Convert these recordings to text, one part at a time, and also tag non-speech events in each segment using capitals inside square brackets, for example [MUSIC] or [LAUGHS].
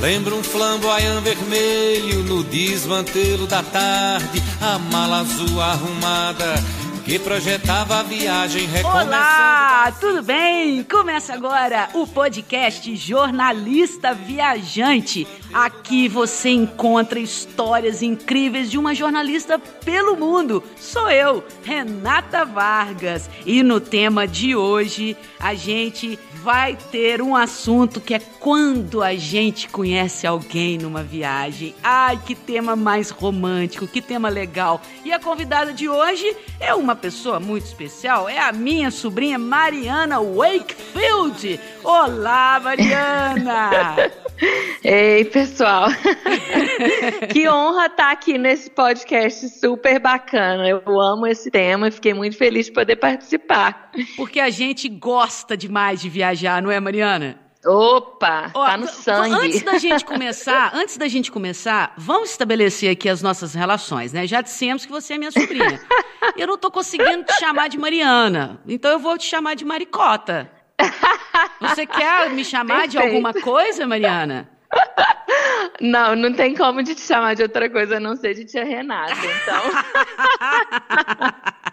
Lembra um flamboyant vermelho no desmantelo da tarde, a mala azul arrumada que projetava a viagem recomeçando. Olá, tudo bem? Começa agora o podcast Jornalista Viajante. Aqui você encontra histórias incríveis de uma jornalista pelo mundo. Sou eu, Renata Vargas. E no tema de hoje, a gente vai ter um assunto que é quando a gente conhece alguém numa viagem. Ai, que tema mais romântico, que tema legal. E a convidada de hoje é uma pessoa muito especial, é a minha sobrinha Mariana Wakefield. Olá, Mariana! [LAUGHS] Ei, pessoal. [LAUGHS] que honra estar aqui nesse podcast super bacana. Eu amo esse tema e fiquei muito feliz de poder participar. Porque a gente gosta demais de viajar, não é, Mariana? Opa, Ó, tá no sangue. Antes da gente [LAUGHS] começar, antes da gente começar, vamos estabelecer aqui as nossas relações, né? Já dissemos que você é minha sobrinha. eu não tô conseguindo te chamar de Mariana, então eu vou te chamar de Maricota. [LAUGHS] Você quer me chamar Perfeito. de alguma coisa, Mariana? Não, não tem como de te chamar de outra coisa a não ser de tia Renata, então. [LAUGHS]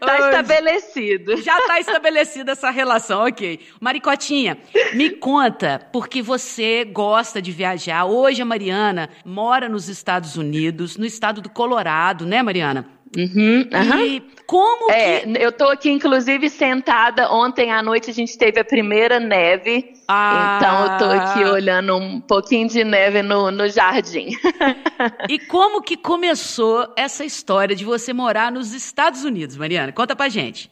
Tá estabelecido. Já tá estabelecida essa relação, ok. Maricotinha, me conta, porque você gosta de viajar. Hoje a Mariana mora nos Estados Unidos, no estado do Colorado, né, Mariana? Uhum, uhum. E como é, que... Eu tô aqui, inclusive, sentada. Ontem à noite a gente teve a primeira neve. Ah. Então eu tô aqui olhando um pouquinho de neve no, no jardim. [LAUGHS] e como que começou essa história de você morar nos Estados Unidos, Mariana? Conta pra gente.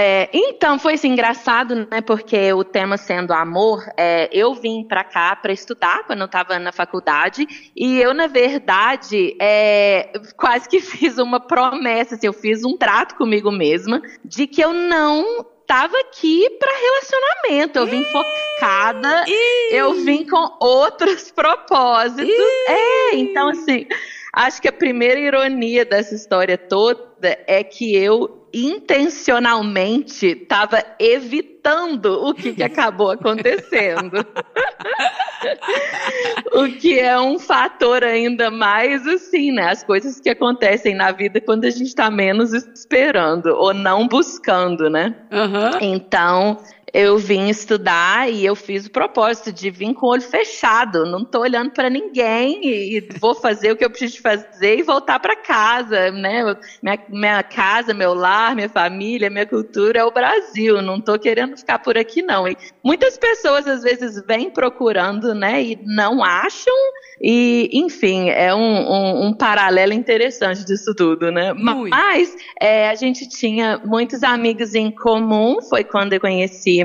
É, então, foi assim, engraçado, né? Porque o tema sendo amor, é, eu vim para cá para estudar quando eu estava na faculdade e eu, na verdade, é, quase que [LAUGHS] fiz uma promessa, assim, eu fiz um trato comigo mesma de que eu não estava aqui para relacionamento. Eu vim focada, eu vim com outros [LAUGHS] propósitos. É, então assim, acho que a primeira ironia dessa história toda é que eu intencionalmente estava evitando o que, que acabou acontecendo. [LAUGHS] o que é um fator ainda mais assim, né? As coisas que acontecem na vida quando a gente está menos esperando ou não buscando, né? Uhum. Então, eu vim estudar e eu fiz o propósito de vir com o olho fechado, não estou olhando para ninguém e, vou fazer o que eu preciso fazer e voltar para casa, né? Minha, minha, casa, meu lar, minha família, minha cultura é o Brasil, não estou querendo ficar por aqui não. E muitas pessoas às vezes vêm procurando, né, e não acham e, enfim, é um, um, um paralelo interessante disso tudo, né? Muito. Mas é, a gente tinha muitos amigos em comum, foi quando eu conheci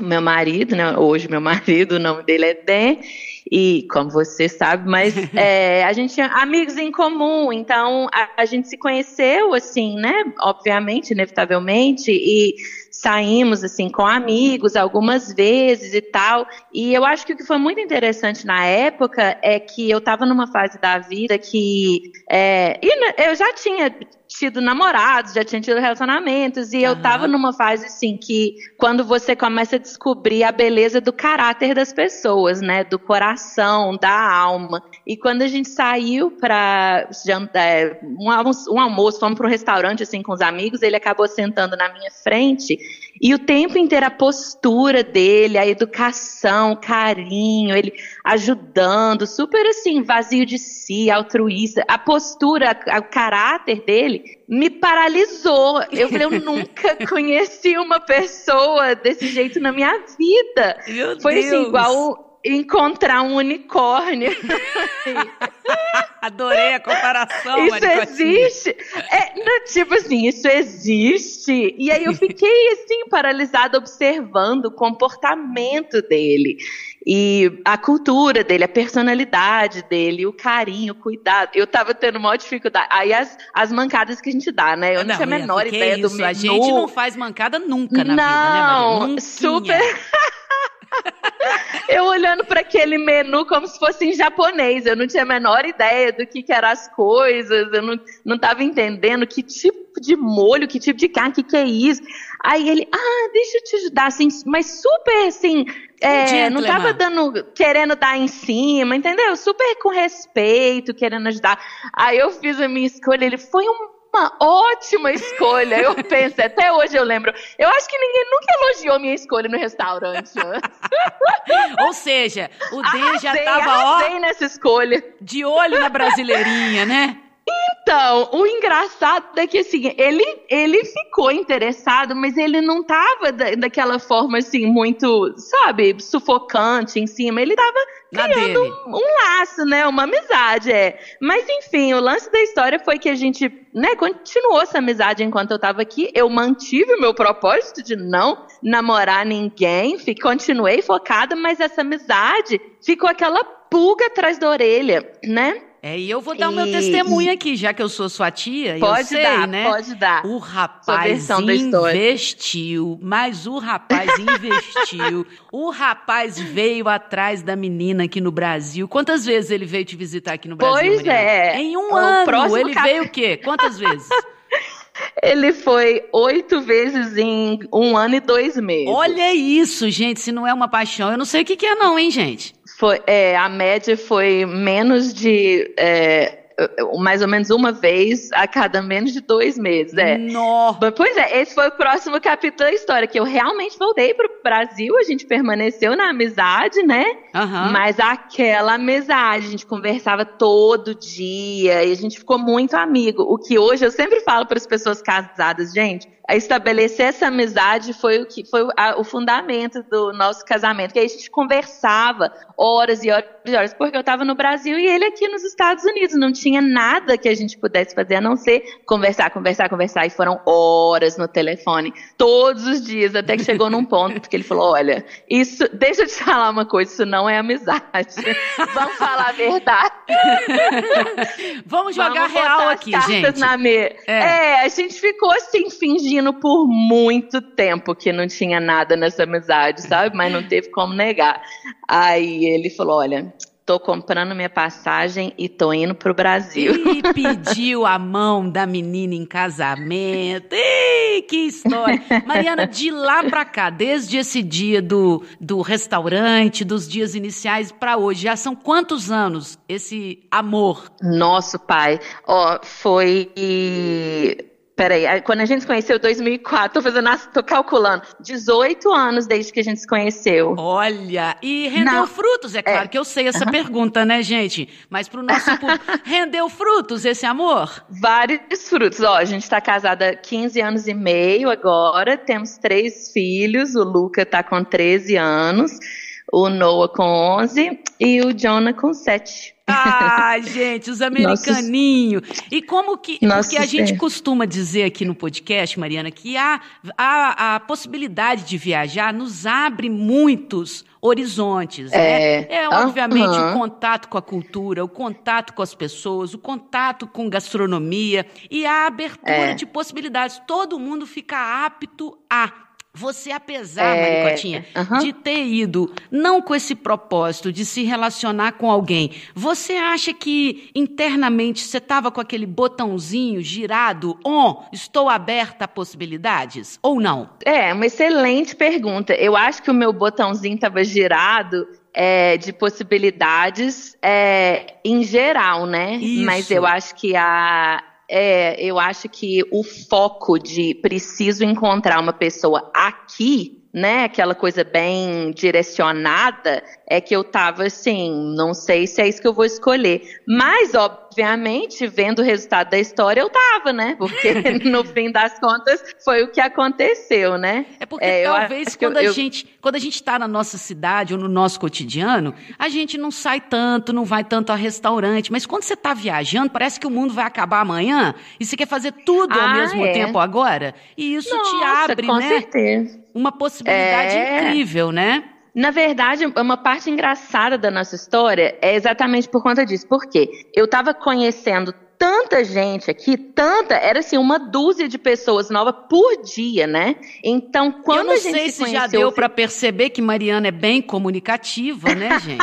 meu marido, né? Hoje meu [LAUGHS] marido, o nome dele é Dan, e como você sabe, mas [LAUGHS] é, a gente tinha amigos em comum, então a, a, gente se conheceu, assim, né? Obviamente, inevitavelmente, e saímos assim com amigos algumas vezes e tal. E eu acho que o que foi muito interessante na época é que eu estava numa fase da vida que é, eu já tinha tido namorados, já tinha tido relacionamentos, e uhum. eu tava numa fase assim que quando você começa a descobrir a beleza do caráter das pessoas, né? Do coração, da alma. E quando a gente saiu para é, um, almoço, um almoço, fomos para um restaurante assim com os amigos, ele acabou sentando na minha frente e o tempo inteiro a postura dele, a educação, o carinho, ele ajudando, super assim, vazio de si, altruísta. A postura, o caráter dele me paralisou. Eu falei, eu [LAUGHS] nunca conheci uma pessoa desse jeito na minha vida. Meu Foi assim, Deus. assim, igual encontrar um unicórnio. [LAUGHS] Adorei a comparação. Isso existe. É, tipo assim, isso existe. E aí eu fiquei assim, paralisada, observando o comportamento dele. E a cultura dele, a personalidade dele, o carinho, o cuidado. Eu tava tendo maior dificuldade. Aí as, as mancadas que a gente dá, né? Eu não, não tinha a menor ideia isso? do menu. A gente não faz mancada nunca na não, vida, né, Maria? Super. Eu olhando para aquele menu como se fosse em japonês. Eu não tinha a menor ideia do que, que eram as coisas, eu não, não tava entendendo que tipo de molho, que tipo de carne, o que, que é isso. Aí ele, ah, deixa eu te ajudar, assim, mas super assim. É, não tava dando, querendo dar em cima, entendeu? Super com respeito, querendo ajudar. Aí eu fiz a minha escolha, ele foi um uma ótima escolha. Eu [LAUGHS] pensei, até hoje eu lembro. Eu acho que ninguém nunca elogiou minha escolha no restaurante [LAUGHS] Ou seja, o Dan já tava ó, nessa escolha. De olho na brasileirinha, né? Então, o engraçado é que assim, ele, ele ficou interessado, mas ele não tava da, daquela forma assim, muito, sabe, sufocante em cima. Ele tava criando um, um, laço, né? Uma amizade, é. Mas enfim, o lance da história foi que a gente, né, continuou essa amizade enquanto eu tava aqui. Eu mantive o meu propósito de não namorar ninguém, continuei focada, mas essa amizade ficou aquela pulga atrás da orelha, né? É, e eu vou dar o meu testemunho aqui, já que eu sou sua tia. Pode sei, dar, né? pode dar. O rapaz investiu, mas o rapaz investiu. o rapaz veio atrás da menina aqui no Brasil. Quantas vezes ele veio te visitar aqui no Brasil? Pois Mariana? é. Em um o ano. Ele cap... veio o quê? Quantas vezes? [LAUGHS] Ele foi oito vezes em um ano e dois meses. Olha isso, gente. Se não é uma paixão, eu não sei o que, que é, não, hein, gente? Foi, é, a média foi menos de. É, mais ou menos uma vez a cada menos de dois meses. É. Nossa. Pois é, esse foi o próximo capítulo da história, que eu realmente voltei para o Brasil, a gente permaneceu na amizade, né? Uhum. Mas aquela amizade, a gente conversava todo dia e a gente ficou muito amigo. O que hoje eu sempre falo para as pessoas casadas, gente, estabelecer essa amizade foi o que foi a, o fundamento do nosso casamento, que a gente conversava horas e horas e horas, porque eu estava no Brasil e ele aqui nos Estados Unidos, não tinha nada que a gente pudesse fazer a não ser conversar, conversar, conversar, e foram horas no telefone, todos os dias, até que chegou num ponto que ele falou, olha, isso, deixa eu te falar uma coisa, isso não é amizade, [LAUGHS] vamos falar a verdade. vamos jogar vamos real aqui, gente. Me... É. é, a gente ficou assim, fingindo por muito tempo que não tinha nada nessa amizade, sabe? Mas não teve como negar. Aí ele falou: olha, tô comprando minha passagem e tô indo pro Brasil. E pediu a mão da menina em casamento. Ei, que história! Mariana, de lá pra cá, desde esse dia do, do restaurante, dos dias iniciais para hoje, já são quantos anos esse amor? Nosso pai, ó, foi Peraí, quando a gente se conheceu em 2004, tô fazendo, tô calculando, 18 anos desde que a gente se conheceu. Olha, e rendeu Não. frutos, é claro é. que eu sei essa uhum. pergunta, né, gente? Mas pro nosso público, [LAUGHS] rendeu frutos esse amor? Vários frutos. Ó, a gente tá casada há 15 anos e meio agora, temos três filhos, o Luca tá com 13 anos, o Noah com 11 e o Jonah com 7. Ah, [LAUGHS] gente, os americaninhos. E como que. Nossa, porque a gente costuma dizer aqui no podcast, Mariana, que a, a, a possibilidade de viajar nos abre muitos horizontes. É, né? é obviamente, uh -huh. o contato com a cultura, o contato com as pessoas, o contato com gastronomia e a abertura é. de possibilidades. Todo mundo fica apto a você, apesar, é, Maricotinha, de ter ido não com esse propósito de se relacionar com alguém, você acha que internamente você estava com aquele botãozinho girado, on, estou aberta a possibilidades, ou não? É, uma excelente pergunta. Eu acho que o meu botãozinho estava girado é, de possibilidades é, em geral, né? Isso. Mas eu acho que a, é, eu acho que o foco de preciso encontrar uma pessoa aqui, né, aquela coisa bem direcionada, é que eu tava assim, não sei se é isso que eu vou escolher. Mas, obviamente, vendo o resultado da história, eu tava, né? Porque [LAUGHS] no fim das contas foi o que aconteceu, né? É porque é, talvez quando, eu, a eu... Gente, quando a gente tá na nossa cidade ou no nosso cotidiano, a gente não sai tanto, não vai tanto a restaurante. Mas quando você tá viajando, parece que o mundo vai acabar amanhã e você quer fazer tudo ao ah, mesmo é. tempo agora. E isso Nossa, te abre, com né? Certeza. Uma possibilidade é... incrível, né? Na verdade, uma parte engraçada da nossa história é exatamente por conta disso. Por quê? Eu estava conhecendo tanta gente aqui, tanta, era assim, uma dúzia de pessoas novas por dia, né? Então, quando Eu não a gente sei se já deu para perceber que Mariana é bem comunicativa, né, gente?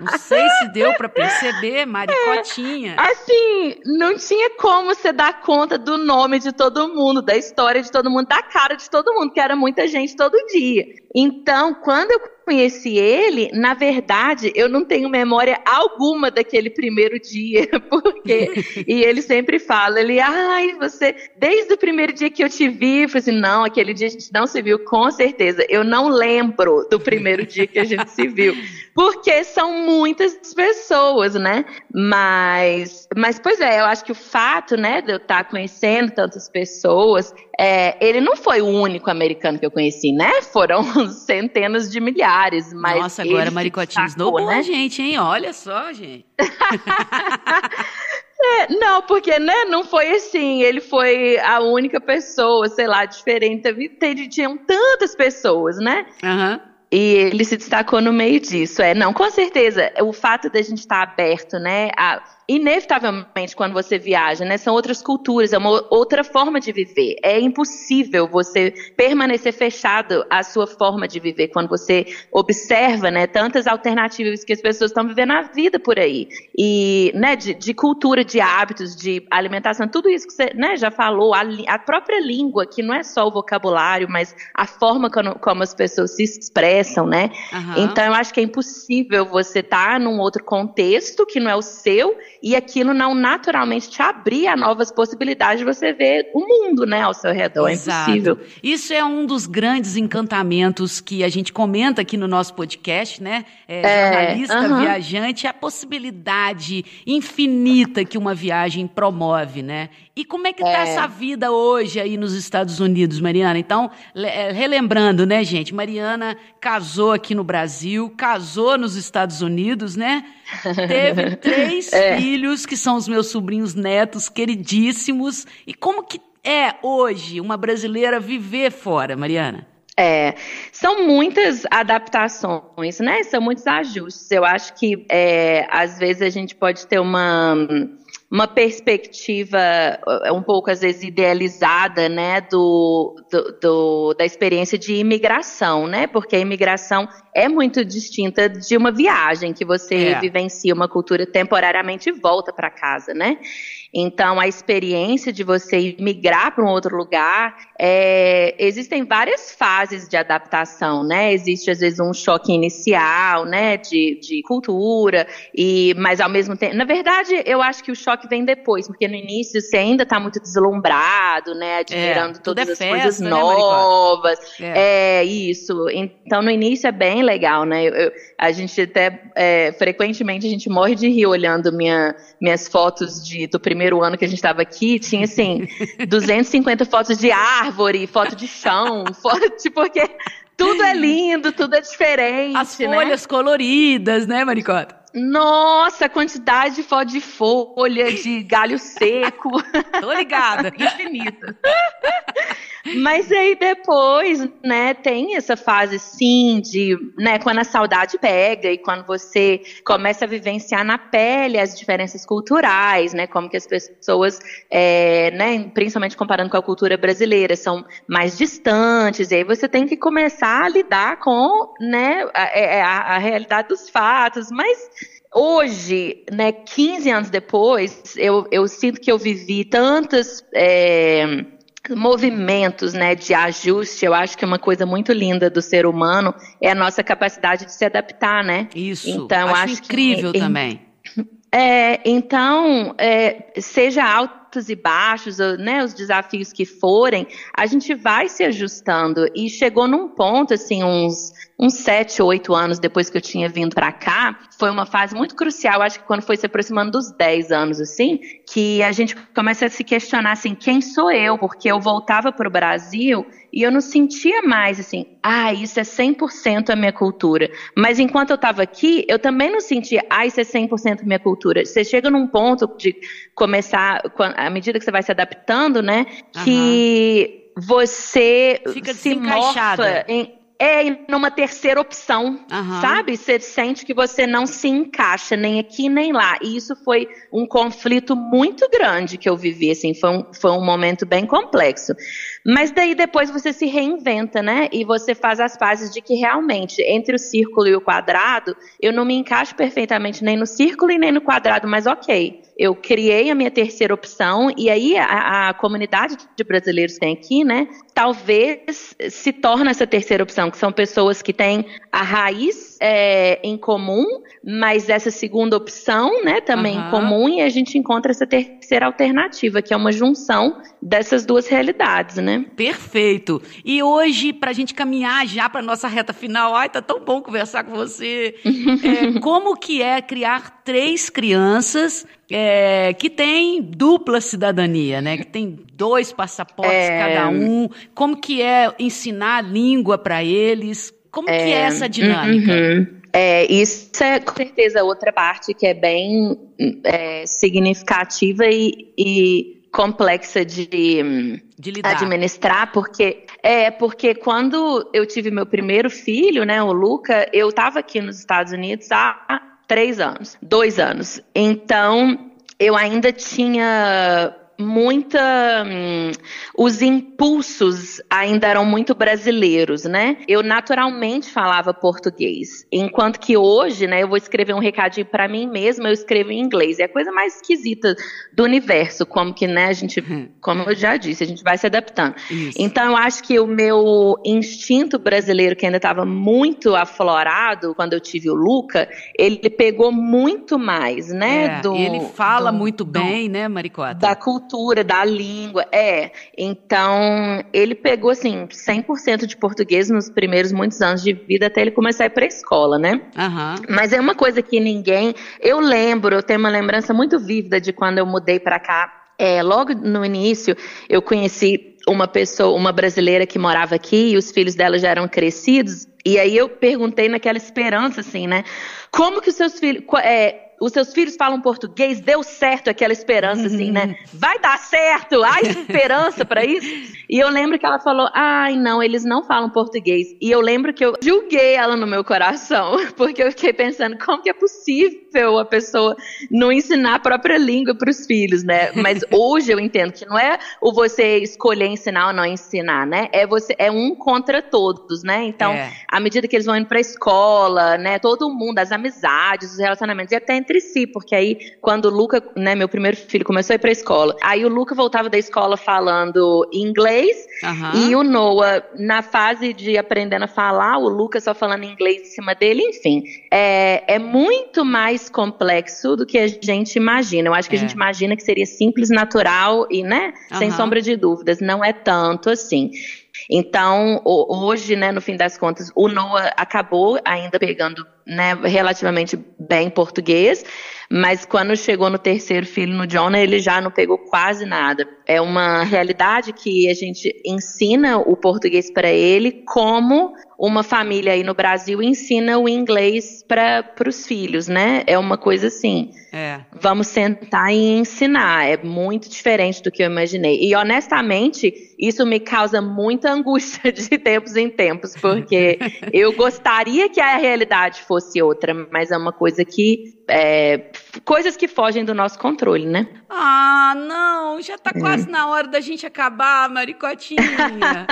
não sei se deu para perceber, Maricotinha. [LAUGHS] Assim, não tinha como você dar conta do nome de todo mundo, da história de todo mundo, da cara de todo mundo, que era muita gente todo dia. Então, quando eu conheci ele, na verdade, eu não tenho memória alguma daquele primeiro dia, [LAUGHS] porque e ele sempre fala, ele, ai, você, desde o primeiro dia que eu te vi, eu falei assim, não, aquele dia a gente não se viu, com certeza. Eu não lembro do primeiro dia que a gente se viu, porque são muitas pessoas, né? Mas, mas pois é, eu acho que o fato, né, de eu estar conhecendo tantas pessoas, é, ele não foi o único americano que eu conheci, né? Foram [LAUGHS] centenas de milhares, mas Nossa, agora destacou, esnobou né? gente, hein? Olha só, gente. [LAUGHS] É, não, porque né, não foi assim. Ele foi a única pessoa, sei lá, diferente. Teve, tinham tantas pessoas, né? Aham. E ele se destacou no meio disso. É, não, com certeza, o fato da gente estar aberto, né? A, inevitavelmente, quando você viaja, né? São outras culturas, é uma outra forma de viver. É impossível você permanecer fechado à sua forma de viver quando você observa, né? Tantas alternativas que as pessoas estão vivendo a vida por aí. E, né? De, de cultura, de hábitos, de alimentação, tudo isso que você, né? Já falou, a, a própria língua, que não é só o vocabulário, mas a forma como, como as pessoas se expressam, né? aham. Então eu acho que é impossível você estar num outro contexto que não é o seu e aquilo não naturalmente te abrir a novas possibilidades de você ver o mundo, né, ao seu redor. Exato. É impossível. Isso é um dos grandes encantamentos que a gente comenta aqui no nosso podcast, né? É, É, jornalista, aham. viajante, a possibilidade infinita que uma viagem promove, né? E como é que tá É. essa vida hoje aí nos Estados Unidos, Mariana? Então, é, relembrando, né, gente? Mariana casou aqui no Brasil, casou nos Estados Unidos, né? Teve [LAUGHS] três É. filhos que são os meus sobrinhos netos queridíssimos. E como que é hoje uma brasileira viver fora, Mariana? É, são muitas adaptações, né? São muitos ajustes. Eu acho que é, às vezes a gente pode ter uma, uma perspectiva eh, um pouco às vezes idealizada, né, do, do, do- da experiência de imigração, né? Porque a imigração é muito distinta de uma viagem que você É. vivencia uma cultura temporariamente e volta para casa, né? Então, a experiência de você migrar para um outro lugar, é, existem várias fases de adaptação, né? Existe, às vezes, um choque inicial, né, de, de cultura, e, mas ao mesmo tempo. Na verdade, eu acho que o choque vem depois, porque no início você ainda está muito deslumbrado, né? Admirando tudo todas é as festa, coisas né, Maricota? novas. É. É, isso. Então, no início é bem legal, né? Eu- eu- a gente até, é, frequentemente, a gente morre de rir olhando minha, minhas fotos de, do primeiro ano que a gente estava aqui. Tinha, assim, [LAUGHS] 250 fotos de árvore, foto de chão, [LAUGHS] foto, tipo, porque tudo é lindo, tudo é diferente, As né? folhas coloridas, né, Maricota? Nossa, quantidade de folha, de galho seco. [LAUGHS] Tô ligada. infinito. [LAUGHS] Mas aí depois, né, tem essa fase sim de, né, quando a saudade pega e quando você começa a vivenciar na pele as diferenças culturais, né, como que as pessoas, é, né, principalmente comparando com a cultura brasileira, são mais distantes, e aí você tem que começar a lidar com, né, a, a- a realidade dos fatos, mas Hoje, né, 15 anos depois, eu, eu sinto que eu vivi tantas é, movimentos né, de ajuste. Eu acho que uma coisa muito linda do ser humano é a nossa capacidade de se adaptar, né? Isso. Então, acho, acho que- incrível em- também. É, então, é, seja altos e baixos, né, os desafios que forem, a gente vai se ajustando. E chegou num ponto, assim, uns, uns sete, oito anos depois que eu tinha vindo para cá, foi uma fase muito crucial, acho que quando foi se aproximando dos 10 anos, assim, que a gente começa a se questionar, assim, quem sou eu? Porque eu voltava para o Brasil e eu não sentia mais, assim, ah, isso é 100% a minha cultura. Mas enquanto eu estava aqui, eu também não sentia, ah, isso é 100% minha cultura. Você chega num ponto de começar, à medida que você vai se adaptando, né, que você Fica se morfa em, é numa terceira opção, uhum. sabe? Você sente que você não se encaixa nem aqui nem lá. E isso foi um conflito muito grande que eu vivi, assim, foi um, foi um momento bem complexo. Mas daí depois você se reinventa, né? E você faz as pazes de que realmente, entre o círculo e o quadrado, eu não me encaixo perfeitamente nem no círculo e nem no quadrado, mas ok eu criei a minha terceira opção e aí a, a, comunidade de brasileiros que tem aqui, né, talvez se torne essa terceira opção, que são pessoas que têm a raiz é, em comum, mas essa segunda opção, né, também uhum. em comum e a gente encontra essa terceira alternativa, que é uma junção dessas duas realidades, né? Perfeito. E hoje, para a gente caminhar já para nossa reta final, ai, tá tão bom conversar com você. [LAUGHS] é, como que é criar três crianças é, que tem dupla cidadania, né? Que tem dois passaportes é... cada um. Como que é ensinar a língua para eles? Como é... que é essa dinâmica? Uhum. É, isso é com certeza outra parte que é bem é, significativa e, e complexa de, de administrar, porque é porque quando eu tive meu primeiro filho, né, o Luca, eu estava aqui nos Estados Unidos há três anos, dois anos. Então, eu ainda tinha muita. Hum, os impulsos ainda eram muito brasileiros, né? Eu naturalmente falava português, enquanto que hoje, né, eu vou escrever um recadinho para mim mesma, eu escrevo em inglês. É a coisa mais esquisita do universo, como que, né, a gente, [LAUGHS] hum. como eu já disse, a gente vai se adaptando. Isso. Então, eu acho que o meu instinto brasileiro, que ainda estava muito aflorado quando eu tive o Luca, ele pegou muito mais, né? É, do, ele fala do, muito bem, do, né, Maricota? Da cultura cultura, da língua. É. Então, ele pegou, assim, 100% de português nos primeiros muitos anos de vida até ele começar a ir pra escola, né? Uhum. Mas é uma coisa que ninguém. Eu lembro, eu tenho uma lembrança muito vívida de quando eu mudei para cá. É, logo no início, eu conheci uma pessoa, uma brasileira que morava aqui e os filhos dela já eram crescidos. E aí eu perguntei naquela esperança, assim, né? Como que os seus filhos. É, os seus filhos falam português, deu certo aquela esperança, assim, né? Vai dar certo, há [LAUGHS] esperança para isso. E eu lembro que ela falou, ai, não, eles não falam português. E eu lembro que eu julguei ela no meu coração, [LAUGHS] porque eu fiquei pensando, como que é possível a pessoa não ensinar a própria língua para os filhos, né? Mas [LAUGHS] hoje eu entendo que não é o você escolher ensinar ou não ensinar, né? É você é um contra todos, né? Então, é. à medida que eles vão indo para a escola, né, todo mundo, as amizades, os relacionamentos, e até entre si, porque aí quando o Luca, né, meu primeiro filho começou a ir pra escola, aí o Luca voltava da escola falando inglês uhum. e o Noah na fase de aprendendo a falar, o Luca só falando inglês em cima dele, enfim, é, é muito mais complexo do que a gente imagina. Eu acho que é. a gente imagina que seria simples, natural e, né, uhum. sem sombra de dúvidas, não é tanto assim. Então, hoje, né, no fim das contas, o Noah acabou ainda pegando né, relativamente bem português, mas quando chegou no terceiro filho, no John, ele já não pegou quase nada. É uma realidade que a gente ensina o português para ele como uma família aí no Brasil ensina o inglês para os filhos, né? É uma coisa assim. É. Vamos sentar e ensinar. É muito diferente do que eu imaginei. E honestamente, isso me causa muita angústia [LAUGHS] de tempos em tempos, porque [LAUGHS] eu gostaria que a realidade fosse outra, mas é uma coisa que é, coisas que fogem do nosso controle, né? Ah, não, já tá quase na hora da gente acabar, Maricotinha. [LAUGHS]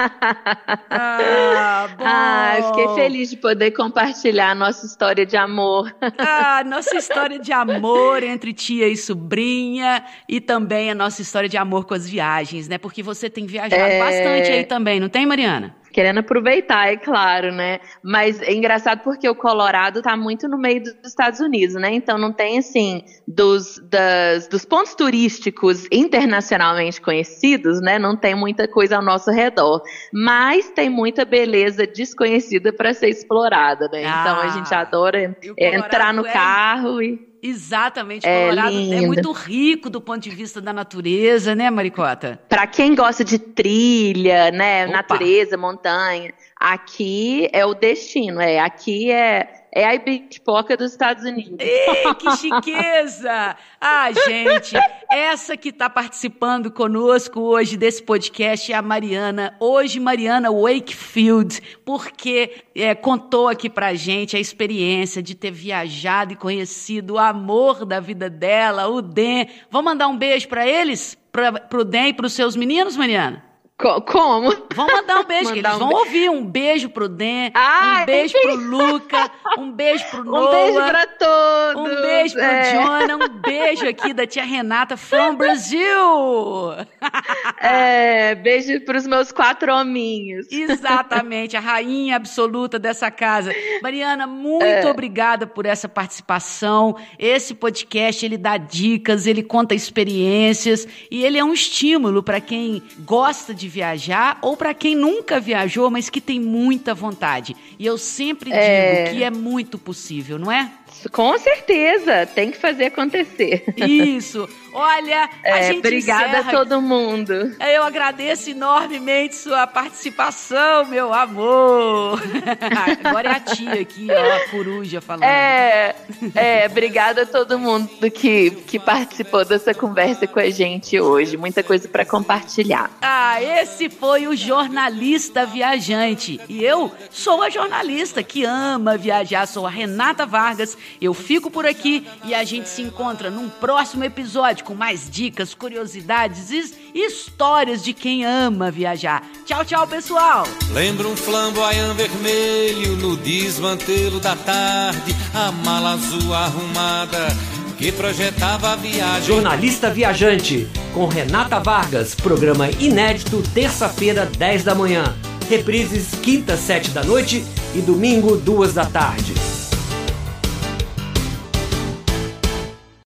ah, bom. Ah, fiquei feliz de poder compartilhar a nossa história de amor. ah, nossa história de amor entre tia e sobrinha e também a nossa história de amor com as viagens, né? Porque você tem viajado é... bastante aí também, não tem, Mariana? Querendo aproveitar, é claro, né? Mas é engraçado porque o Colorado está muito no meio dos Estados Unidos, né? Então não tem assim dos, das, dos pontos turísticos internacionalmente conhecidos, né? Não tem muita coisa ao nosso redor, mas tem muita beleza desconhecida para ser explorada, né? Ah, então a gente adora entrar no é... carro e Exatamente, é Colorado lindo. é muito rico do ponto de vista da natureza, né, Maricota? Para quem gosta de trilha, né, Opa. natureza, montanha, aqui é o destino, é, aqui é é a Bitpoca dos Estados Unidos. Ih, que [LAUGHS] chiqueza! Ah, gente, essa que está participando conosco hoje desse podcast é a Mariana. Hoje, Mariana Wakefield, porque é, contou aqui pra gente a experiência de ter viajado e conhecido o amor da vida dela, o Den. Vamos mandar um beijo para eles? Pra, pro Den e pros seus meninos, Mariana? Como? Vamos mandar um beijo, que eles vão ouvir. Um beijo pro Den, ah, um beijo pro Luca, um beijo pro Noah. [LAUGHS] Um beijo pra todos. Um beijo pro é. Jonah, um beijo aqui da tia Renata from Brasil. [LAUGHS] É, beijo pros meus quatro hominhos. Exatamente, a rainha absoluta dessa casa. Mariana, muito é. obrigada por essa participação. Esse podcast, ele dá dicas, ele conta experiências e ele é um estímulo para quem gosta de viajar ou para quem nunca viajou, mas que tem muita vontade. E eu sempre é... digo que é muito possível, não é? Com certeza, tem que fazer acontecer. Isso. Olha, é, a gente Obrigada encerra... a todo mundo. Eu agradeço enormemente sua participação, meu amor. [LAUGHS] Agora é a tia aqui, ó, a coruja falando. É, é, obrigada a todo mundo que, que participou dessa conversa com a gente hoje. Muita coisa para compartilhar. Ah, esse foi o jornalista viajante. E eu sou a jornalista que ama viajar, sou a Renata Vargas. Eu fico por aqui e a gente se encontra num próximo episódio com mais dicas, curiosidades e histórias de quem ama viajar. Tchau, tchau, pessoal! Lembra um flamboyant vermelho no desmantelo da tarde, a mala azul arrumada que projetava a viagem. Jornalista Viajante, com Renata Vargas, programa inédito, terça-feira, 10 da manhã. Reprises, quinta, 7 da noite e domingo, 2 da tarde.